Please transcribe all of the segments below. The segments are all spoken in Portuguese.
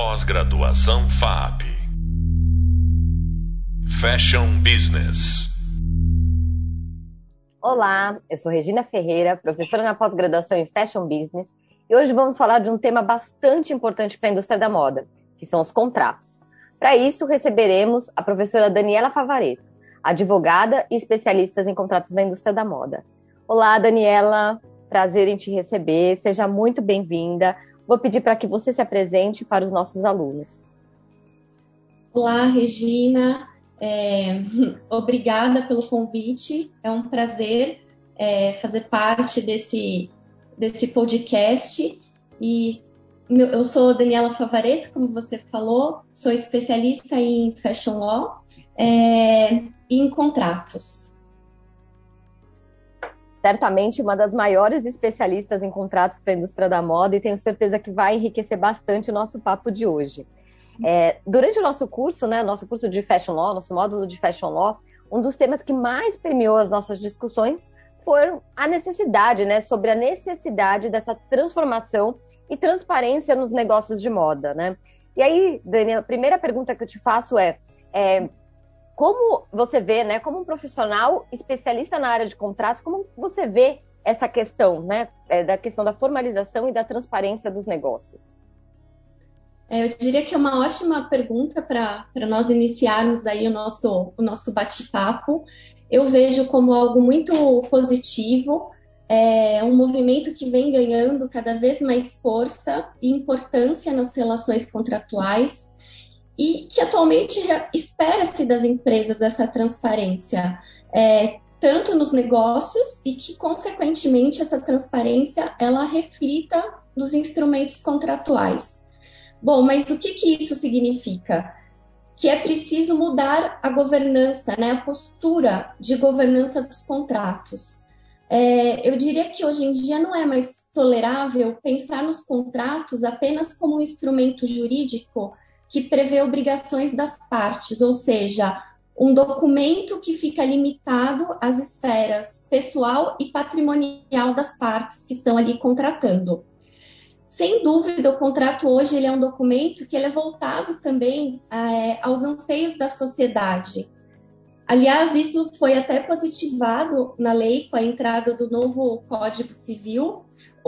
Pós-graduação FAP. Fashion Business. Olá, eu sou Regina Ferreira, professora na pós-graduação em Fashion Business, e hoje vamos falar de um tema bastante importante para a indústria da moda, que são os contratos. Para isso, receberemos a professora Daniela Favareto, advogada e especialista em contratos da indústria da moda. Olá, Daniela, prazer em te receber, seja muito bem-vinda. Vou pedir para que você se apresente para os nossos alunos. Olá, Regina. É, obrigada pelo convite. É um prazer é, fazer parte desse, desse podcast. E eu sou Daniela Favareto, como você falou, sou especialista em Fashion Law é, e em contratos. Certamente uma das maiores especialistas em contratos para a indústria da moda e tenho certeza que vai enriquecer bastante o nosso papo de hoje. É, durante o nosso curso, né, nosso curso de Fashion Law, nosso módulo de Fashion Law, um dos temas que mais permeou as nossas discussões foi a necessidade, né, sobre a necessidade dessa transformação e transparência nos negócios de moda, né? E aí, Daniel, a primeira pergunta que eu te faço é, é como você vê, né, como um profissional especialista na área de contratos, como você vê essa questão, né, é, da questão da formalização e da transparência dos negócios? É, eu diria que é uma ótima pergunta para nós iniciarmos aí o nosso, o nosso bate-papo. Eu vejo como algo muito positivo, é um movimento que vem ganhando cada vez mais força e importância nas relações contratuais e que atualmente espera-se das empresas essa transparência, é, tanto nos negócios e que, consequentemente, essa transparência ela reflita nos instrumentos contratuais. Bom, mas o que, que isso significa? Que é preciso mudar a governança, né, a postura de governança dos contratos. É, eu diria que hoje em dia não é mais tolerável pensar nos contratos apenas como um instrumento jurídico que prevê obrigações das partes, ou seja, um documento que fica limitado às esferas pessoal e patrimonial das partes que estão ali contratando. Sem dúvida, o contrato hoje ele é um documento que ele é voltado também é, aos anseios da sociedade. Aliás, isso foi até positivado na lei com a entrada do novo Código Civil,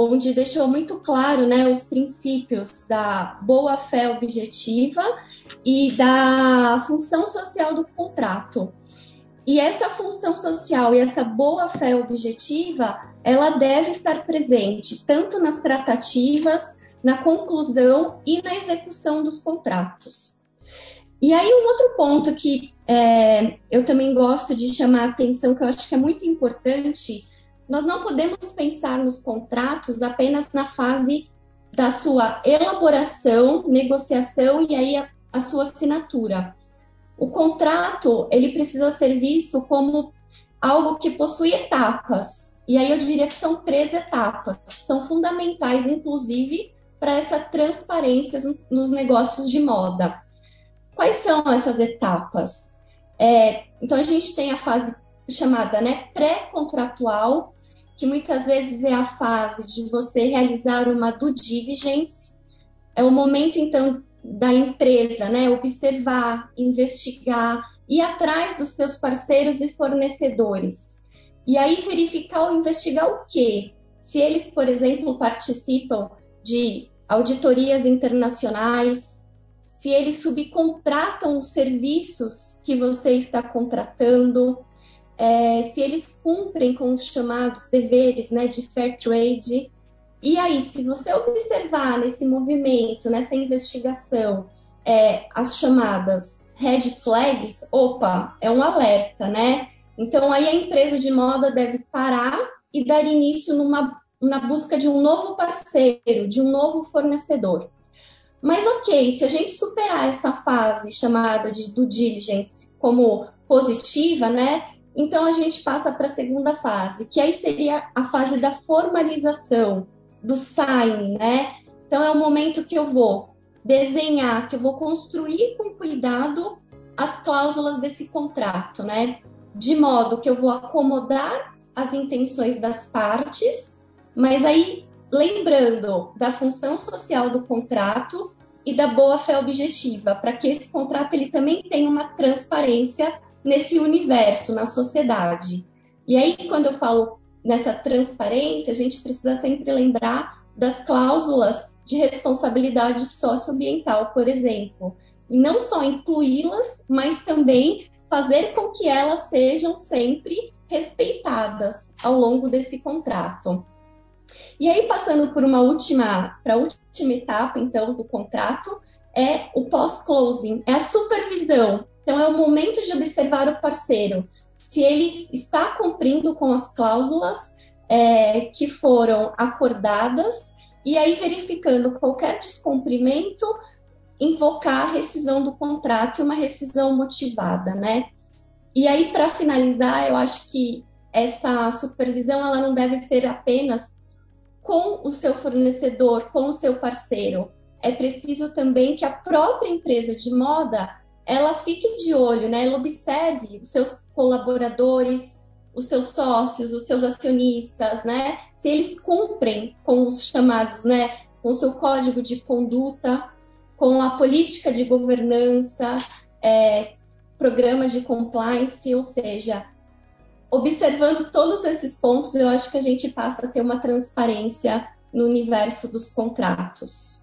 onde deixou muito claro né, os princípios da boa-fé objetiva e da função social do contrato. E essa função social e essa boa-fé objetiva ela deve estar presente tanto nas tratativas, na conclusão e na execução dos contratos. E aí, um outro ponto que é, eu também gosto de chamar a atenção, que eu acho que é muito importante, nós não podemos pensar nos contratos apenas na fase da sua elaboração, negociação e aí a, a sua assinatura. O contrato, ele precisa ser visto como algo que possui etapas, e aí eu diria que são três etapas, são fundamentais, inclusive, para essa transparência nos negócios de moda. Quais são essas etapas? É, então a gente tem a fase chamada né, pré-contratual, que muitas vezes é a fase de você realizar uma due diligence, é o momento então da empresa, né, observar, investigar, ir atrás dos seus parceiros e fornecedores. E aí verificar ou investigar o quê? Se eles, por exemplo, participam de auditorias internacionais, se eles subcontratam os serviços que você está contratando, é, se eles cumprem com os chamados deveres né, de fair trade. E aí, se você observar nesse movimento, nessa investigação, é, as chamadas red flags, opa, é um alerta, né? Então, aí a empresa de moda deve parar e dar início numa, na busca de um novo parceiro, de um novo fornecedor. Mas, ok, se a gente superar essa fase chamada de due diligence como positiva, né? Então a gente passa para a segunda fase, que aí seria a fase da formalização, do sign, né? Então é o momento que eu vou desenhar, que eu vou construir com cuidado as cláusulas desse contrato, né? de modo que eu vou acomodar as intenções das partes, mas aí lembrando da função social do contrato e da boa fé objetiva, para que esse contrato ele também tenha uma transparência nesse universo, na sociedade. E aí, quando eu falo nessa transparência, a gente precisa sempre lembrar das cláusulas de responsabilidade socioambiental, por exemplo, e não só incluí-las, mas também fazer com que elas sejam sempre respeitadas ao longo desse contrato. E aí, passando por uma última, para a última etapa, então, do contrato, é o pós-closing, é a supervisão. Então, é o momento de observar o parceiro, se ele está cumprindo com as cláusulas é, que foram acordadas, e aí, verificando qualquer descumprimento, invocar a rescisão do contrato e uma rescisão motivada, né? E aí, para finalizar, eu acho que essa supervisão ela não deve ser apenas com o seu fornecedor, com o seu parceiro. É preciso também que a própria empresa de moda ela fique de olho, né? Ela observe os seus colaboradores, os seus sócios, os seus acionistas, né? Se eles cumprem com os chamados, né? Com o seu código de conduta, com a política de governança, é, programas de compliance, ou seja, observando todos esses pontos, eu acho que a gente passa a ter uma transparência no universo dos contratos.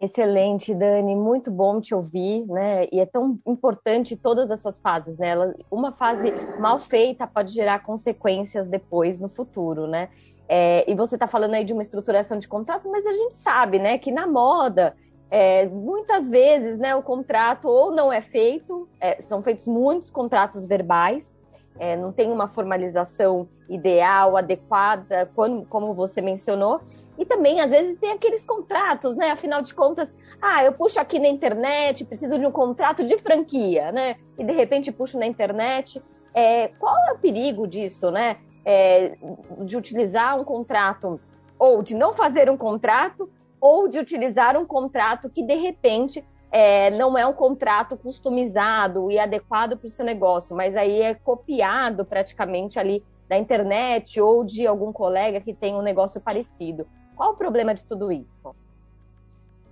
Excelente, Dani, muito bom te ouvir, né? E é tão importante todas essas fases, né? Uma fase mal feita pode gerar consequências depois no futuro, né? É, e você está falando aí de uma estruturação de contratos, mas a gente sabe, né, que na moda é, muitas vezes, né, o contrato ou não é feito, é, são feitos muitos contratos verbais, é, não tem uma formalização ideal, adequada, quando, como você mencionou. E também, às vezes, tem aqueles contratos, né? Afinal de contas, ah, eu puxo aqui na internet, preciso de um contrato de franquia, né? E de repente puxo na internet. É, qual é o perigo disso, né? É, de utilizar um contrato, ou de não fazer um contrato, ou de utilizar um contrato que, de repente, é, não é um contrato customizado e adequado para o seu negócio, mas aí é copiado praticamente ali da internet ou de algum colega que tem um negócio parecido. Qual o problema de tudo isso?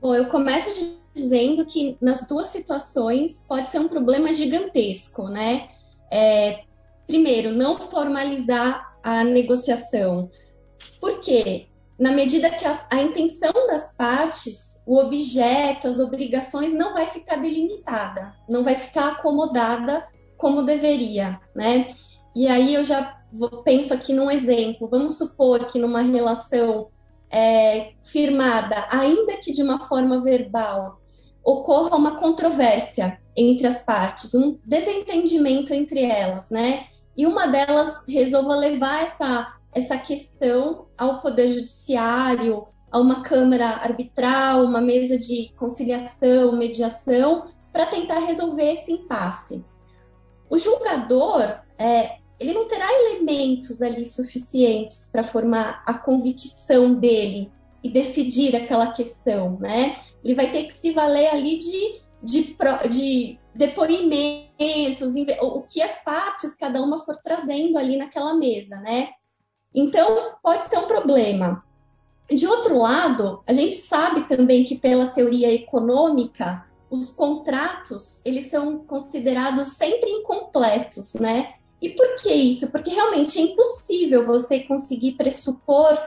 Bom, eu começo dizendo que nas duas situações pode ser um problema gigantesco, né? É, primeiro, não formalizar a negociação. Por quê? Na medida que a, a intenção das partes o objeto, as obrigações não vai ficar delimitada, não vai ficar acomodada como deveria, né? E aí eu já penso aqui num exemplo. Vamos supor que numa relação é, firmada, ainda que de uma forma verbal, ocorra uma controvérsia entre as partes, um desentendimento entre elas, né? E uma delas resolva levar essa, essa questão ao Poder Judiciário a uma câmara arbitral, uma mesa de conciliação, mediação, para tentar resolver esse impasse. O julgador, é, ele não terá elementos ali suficientes para formar a convicção dele e decidir aquela questão, né? Ele vai ter que se valer ali de, de, de depoimentos, o que as partes, cada uma for trazendo ali naquela mesa, né? Então, pode ser um problema. De outro lado, a gente sabe também que pela teoria econômica, os contratos, eles são considerados sempre incompletos, né? E por que isso? Porque realmente é impossível você conseguir pressupor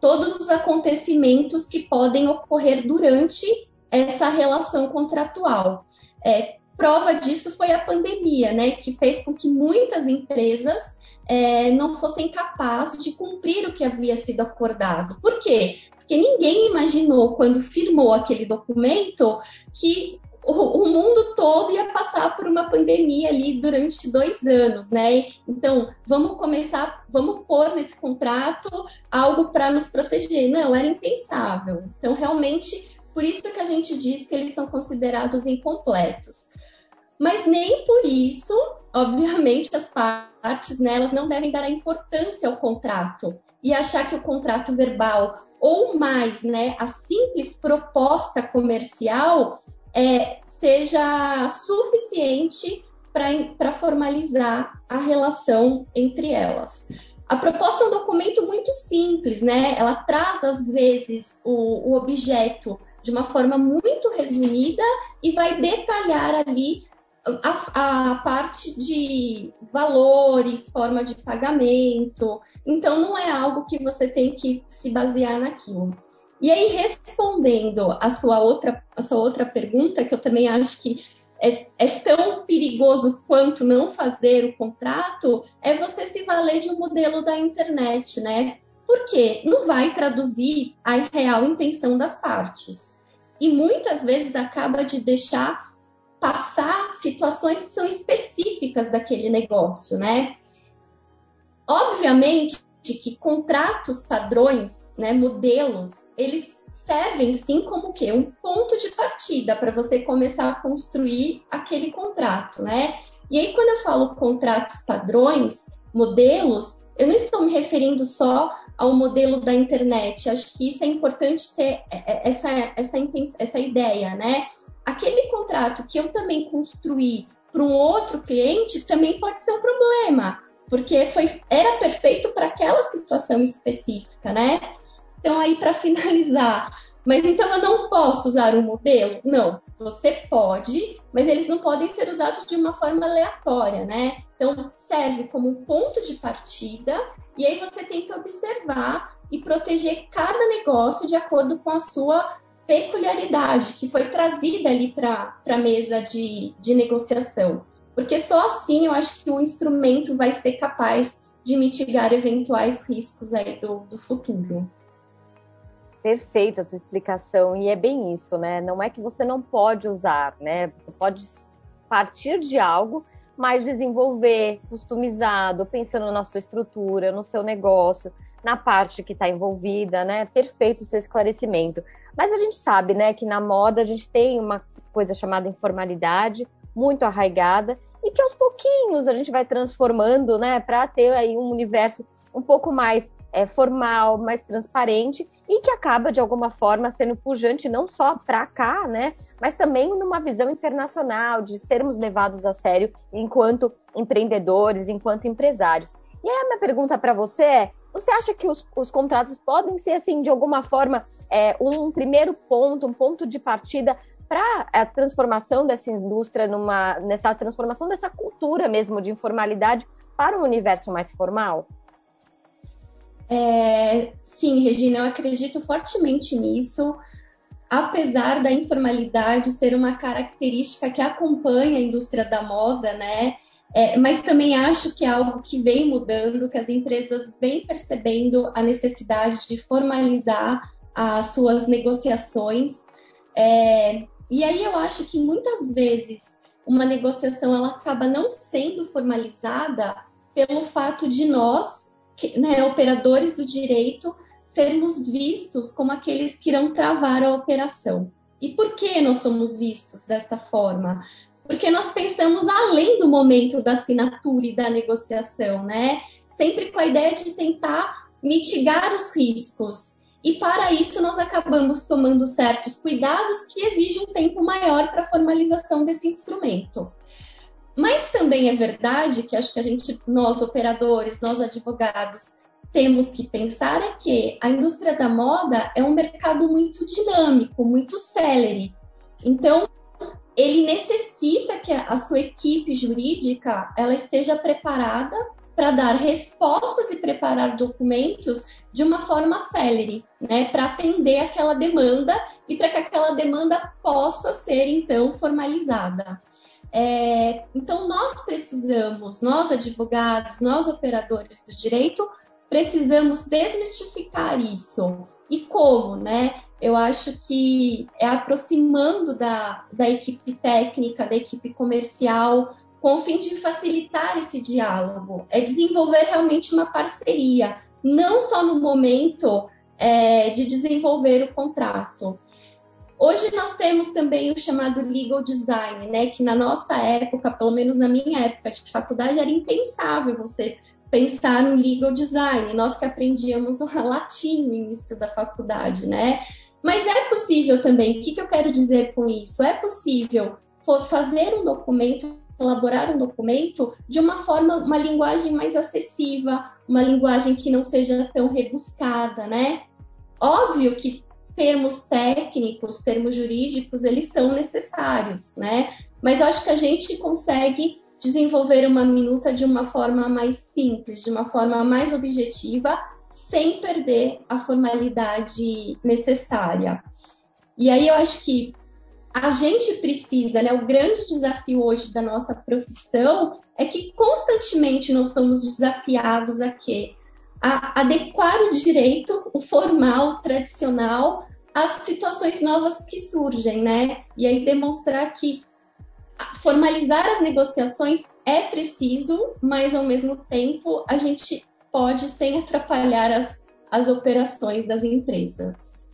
todos os acontecimentos que podem ocorrer durante essa relação contratual. É, prova disso foi a pandemia, né? Que fez com que muitas empresas é, não fossem capazes de cumprir o que havia sido acordado. Por quê? Porque ninguém imaginou, quando firmou aquele documento, que o, o, mundo todo ia passar por uma pandemia ali durante dois anos, né? Então, vamos começar, vamos pôr nesse contrato algo para nos proteger. Não, era impensável. Então, realmente, por isso que a gente diz que eles são considerados incompletos. Mas nem por isso, obviamente, as partes né, não devem dar a importância ao contrato e achar que o contrato verbal ou mais, né, a simples proposta comercial é, seja suficiente para formalizar a relação entre elas. A proposta é um documento muito simples, né? Ela traz às vezes o, o objeto de uma forma muito resumida e vai detalhar ali a, a, parte de valores, forma de pagamento. Então, não é algo que você tem que se basear naquilo. E aí, respondendo a sua outra, a sua outra pergunta, que eu também acho que é, é, tão perigoso quanto não fazer o contrato, é você se valer de um modelo da internet, né? Porque não vai traduzir a real intenção das partes. E muitas vezes acaba de deixar passar situações que são específicas daquele negócio, né? Obviamente que contratos padrões, né, modelos, eles servem sim como o quê? Um ponto de partida para você começar a construir aquele contrato, né? E aí quando eu falo contratos padrões, modelos, eu não estou me referindo só ao modelo da internet. Acho que isso é importante ter é, é, essa, essa, essa ideia, né? aquele contrato que eu também construí para um outro cliente também pode ser um problema, porque foi, era perfeito para aquela situação específica, né? Então, aí, para finalizar, mas então eu não posso usar um modelo? Não, você pode, mas eles não podem ser usados de uma forma aleatória, né? Então, serve como um ponto de partida, e aí você tem que observar e proteger cada negócio de acordo com a sua peculiaridade que foi trazida ali para a mesa de, de negociação. Porque só assim eu acho que o instrumento vai ser capaz de mitigar eventuais riscos aí do, do futuro. Perfeita essa explicação, e é bem isso, né? Não é que você não pode usar, né? Você pode partir de algo, mas desenvolver customizado, pensando na sua estrutura, no seu negócio, na parte que está envolvida, né? Perfeito o seu esclarecimento. Mas a gente sabe, né, que na moda a gente tem uma coisa chamada informalidade muito arraigada e que aos pouquinhos a gente vai transformando, né, para ter aí um universo um pouco mais é, formal, mais transparente e que acaba de alguma forma sendo pujante não só para cá, né, mas também numa visão internacional de sermos levados a sério enquanto empreendedores, enquanto empresários. E aí a minha pergunta para você é: você acha que os, os, contratos podem ser, assim, de alguma forma, é, um primeiro ponto, um ponto de partida para a transformação dessa indústria, numa, nessa transformação dessa cultura mesmo de informalidade para um universo mais formal? É, sim, Regina, eu acredito fortemente nisso. Apesar da informalidade ser uma característica que acompanha a indústria da moda, né? É, mas também acho que é algo que vem mudando, que as empresas vêm percebendo a necessidade de formalizar as suas negociações. É, e aí eu acho que muitas vezes uma negociação ela acaba não sendo formalizada pelo fato de nós, né, operadores do direito, sermos vistos como aqueles que irão travar a operação. E por que nós somos vistos desta forma? porque nós pensamos além do momento da assinatura e da negociação, né? Sempre com a ideia de tentar mitigar os riscos. E para isso nós acabamos tomando certos cuidados que exigem um tempo maior para a formalização desse instrumento. Mas também é verdade que acho que a gente, nós operadores, nós advogados, temos que pensar é que a indústria da moda é um mercado muito dinâmico, muito celere. Então, ele necessita que a sua equipe jurídica ela esteja preparada para dar respostas e preparar documentos de uma forma célere, né, para atender aquela demanda e para que aquela demanda possa ser então formalizada. É, então nós precisamos, nós advogados, nós operadores do direito, precisamos desmistificar isso. E como, né? eu acho que é aproximando da, da equipe técnica, da equipe comercial, com o fim de facilitar esse diálogo, é desenvolver realmente uma parceria, não só no momento é, de desenvolver o contrato. Hoje nós temos também o chamado legal design, né? Que na nossa época, pelo menos na minha época de faculdade, era impensável você pensar no legal design. Nós que aprendíamos latim no início da faculdade, né? Mas é possível também, o que, que eu quero dizer com isso? É possível fazer um documento, elaborar um documento de uma forma, uma linguagem mais acessível, uma linguagem que não seja tão rebuscada, né? Óbvio que termos técnicos, termos jurídicos, eles são necessários, né? Mas eu acho que a gente consegue desenvolver uma minuta de uma forma mais simples, de uma forma mais objetiva, sem perder a formalidade necessária. E aí eu acho que a gente precisa, né? O grande desafio hoje da nossa profissão é que constantemente nós somos desafiados a quê? A adequar o direito, o formal, tradicional, às situações novas que surgem, né? E aí demonstrar que formalizar as negociações é preciso, mas ao mesmo tempo a gente pode sem atrapalhar as, as operações das empresas.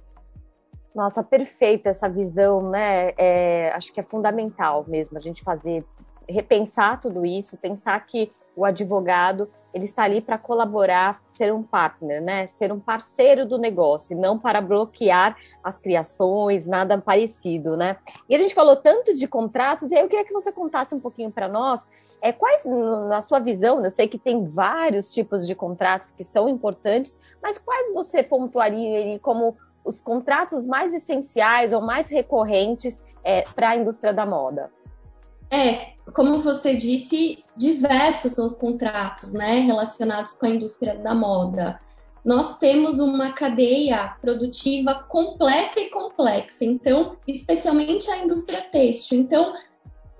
Nossa, perfeita essa visão, né? É, acho que é fundamental mesmo a gente fazer, repensar tudo isso, pensar que o advogado ele está ali para colaborar, ser um partner, né? Ser um parceiro do negócio, não para bloquear as criações, nada parecido, né? E a gente falou tanto de contratos, e aí eu queria que você contasse um pouquinho para nós, é, quais, na sua visão, eu sei que tem vários tipos de contratos que são importantes, mas quais você pontuaria como os contratos mais essenciais ou mais recorrentes é, para a indústria da moda? É, como você disse, diversos são os contratos né, relacionados com a indústria da moda. Nós temos uma cadeia produtiva completa e complexa, então, especialmente a indústria têxtil. Então,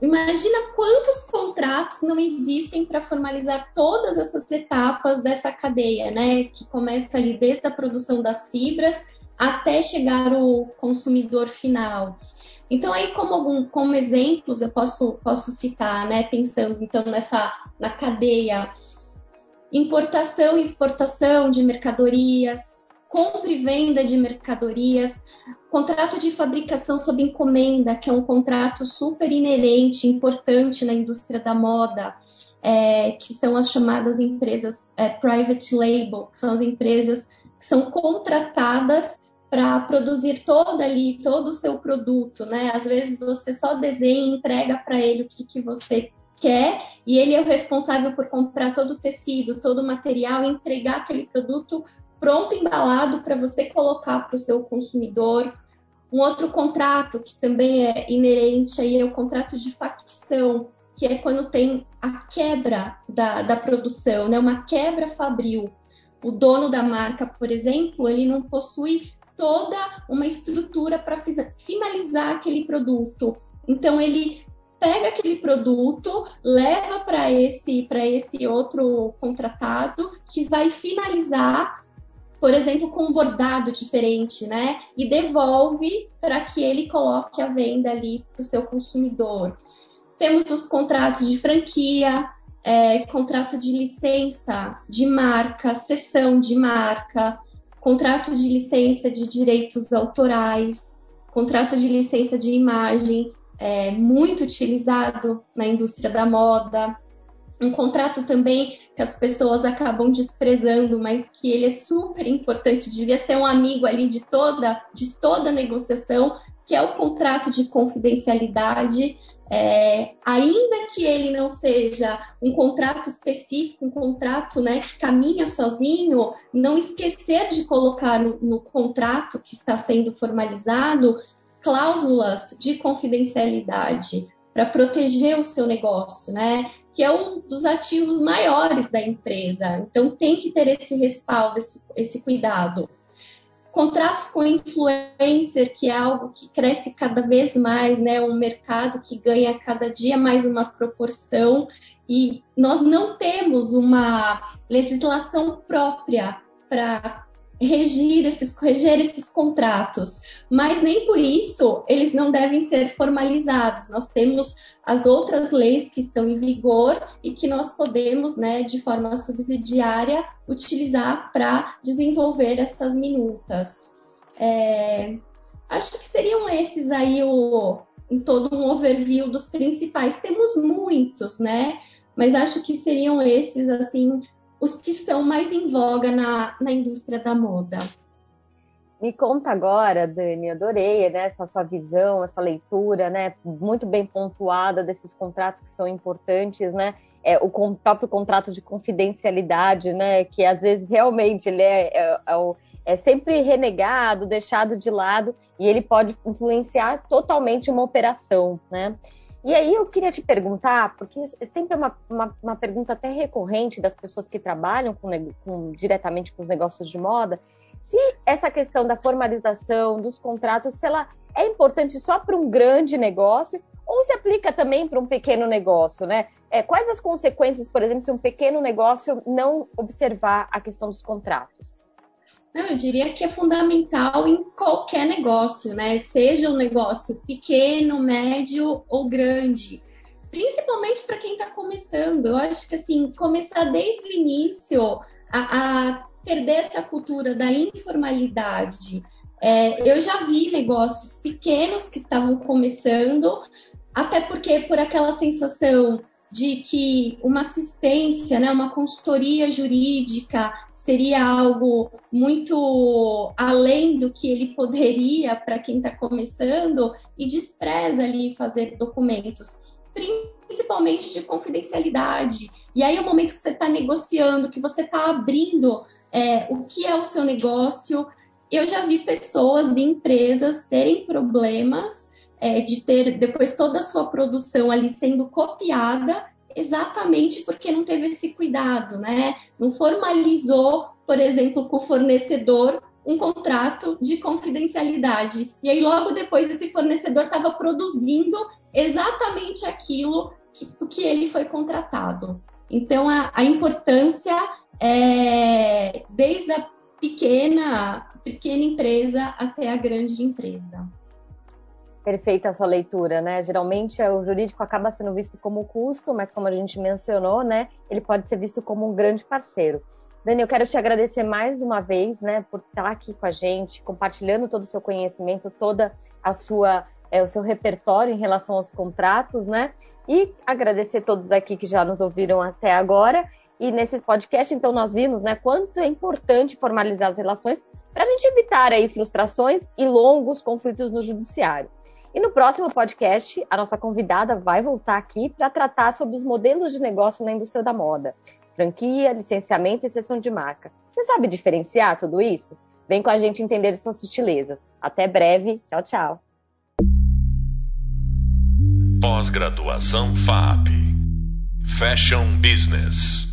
imagina quantos contratos não existem para formalizar todas essas etapas dessa cadeia, né? Que começa ali desde a produção das fibras até chegar ao consumidor final. Então, aí, como, algum, como exemplos, eu posso, posso citar, né, pensando então nessa na cadeia. Importação e exportação de mercadorias, compra e venda de mercadorias, contrato de fabricação sob encomenda, que é um contrato super inerente, importante na indústria da moda, é, que são as chamadas empresas é, private label, que são as empresas que são contratadas para produzir todo ali, todo o seu produto, né? Às vezes você só desenha e entrega para ele o que, que você quer e ele é o responsável por comprar todo o tecido, todo o material entregar aquele produto pronto, embalado para você colocar para o seu consumidor. Um outro contrato que também é inerente aí é o contrato de facção, que é quando tem a quebra da, da produção, né? Uma quebra fabril. O dono da marca, por exemplo, ele não possui toda uma estrutura para finalizar aquele produto. Então ele pega aquele produto, leva para esse para esse outro contratado que vai finalizar, por exemplo, com um bordado diferente, né? E devolve para que ele coloque a venda ali para o seu consumidor. Temos os contratos de franquia, é, contrato de licença de marca, cessão de marca, contrato de licença de direitos autorais, contrato de licença de imagem, é, muito utilizado na indústria da moda. Um contrato também que as pessoas acabam desprezando, mas que ele é super importante, devia ser um amigo ali de toda, de toda negociação, que é o contrato de confidencialidade, é, ainda que ele não seja um contrato específico, um contrato né, que caminha sozinho, não esquecer de colocar no, no contrato que está sendo formalizado cláusulas de confidencialidade para proteger o seu negócio, né? Que é um dos ativos maiores da empresa. Então tem que ter esse respaldo, esse, esse cuidado contratos com influencer, que é algo que cresce cada vez mais, né? Um mercado que ganha cada dia mais uma proporção e nós não temos uma legislação própria para regir esses, reger esses contratos, mas nem por isso eles não devem ser formalizados. Nós temos as outras leis que estão em vigor e que nós podemos, né, de forma subsidiária, utilizar para desenvolver essas minutas. É, acho que seriam esses aí o, em todo um overview dos principais. Temos muitos, né? Mas acho que seriam esses, assim, os que são mais em voga na, na indústria da moda. Me conta agora, Dani, adorei né, essa sua visão, essa leitura, né, muito bem pontuada desses contratos que são importantes, né, é, o próprio contrato de confidencialidade, né, que às vezes realmente ele é, é, é, é sempre renegado, deixado de lado, e ele pode influenciar totalmente uma operação, né? E aí eu queria te perguntar, porque é sempre uma, uma, uma pergunta até recorrente das pessoas que trabalham com, com, diretamente com os negócios de moda, se essa questão da formalização dos contratos, se ela é importante só para um grande negócio ou se aplica também para um pequeno negócio, né? É, quais as consequências, por exemplo, se um pequeno negócio não observar a questão dos contratos? Eu diria que é fundamental em qualquer negócio, né? Seja um negócio pequeno, médio ou grande. Principalmente para quem está começando. Eu acho que assim, começar desde o início a, a perder essa cultura da informalidade. É, eu já vi negócios pequenos que estavam começando, até porque por aquela sensação de que uma assistência, né, uma consultoria jurídica seria algo muito além do que ele poderia para quem está começando e despreza ali fazer documentos, principalmente de confidencialidade. E aí, o momento que você está negociando, que você está abrindo é, o que é o seu negócio, eu já vi pessoas de empresas terem problemas é, de ter depois toda a sua produção ali sendo copiada exatamente porque não teve esse cuidado, né? Não formalizou, por exemplo, com o fornecedor um contrato de confidencialidade. E aí, logo depois, esse fornecedor estava produzindo exatamente aquilo que, que ele foi contratado. Então, a, a importância é desde a pequena, pequena empresa até a grande empresa perfeita a sua leitura, né? Geralmente o jurídico acaba sendo visto como custo, mas como a gente mencionou, né, ele pode ser visto como um grande parceiro. Dani, eu quero te agradecer mais uma vez, né, por estar aqui com a gente, compartilhando todo o seu conhecimento, toda a sua é, o seu repertório em relação aos contratos, né? E agradecer todos aqui que já nos ouviram até agora. E nesse podcast, então, nós vimos, né, quanto é importante formalizar as relações para a gente evitar aí frustrações e longos conflitos no judiciário. E no próximo podcast, a nossa convidada vai voltar aqui para tratar sobre os modelos de negócio na indústria da moda. Franquia, licenciamento e sessão de marca. Você sabe diferenciar tudo isso? Vem com a gente entender essas sutilezas. Até breve. Tchau, tchau. Pós-graduação FAP. Fashion Business.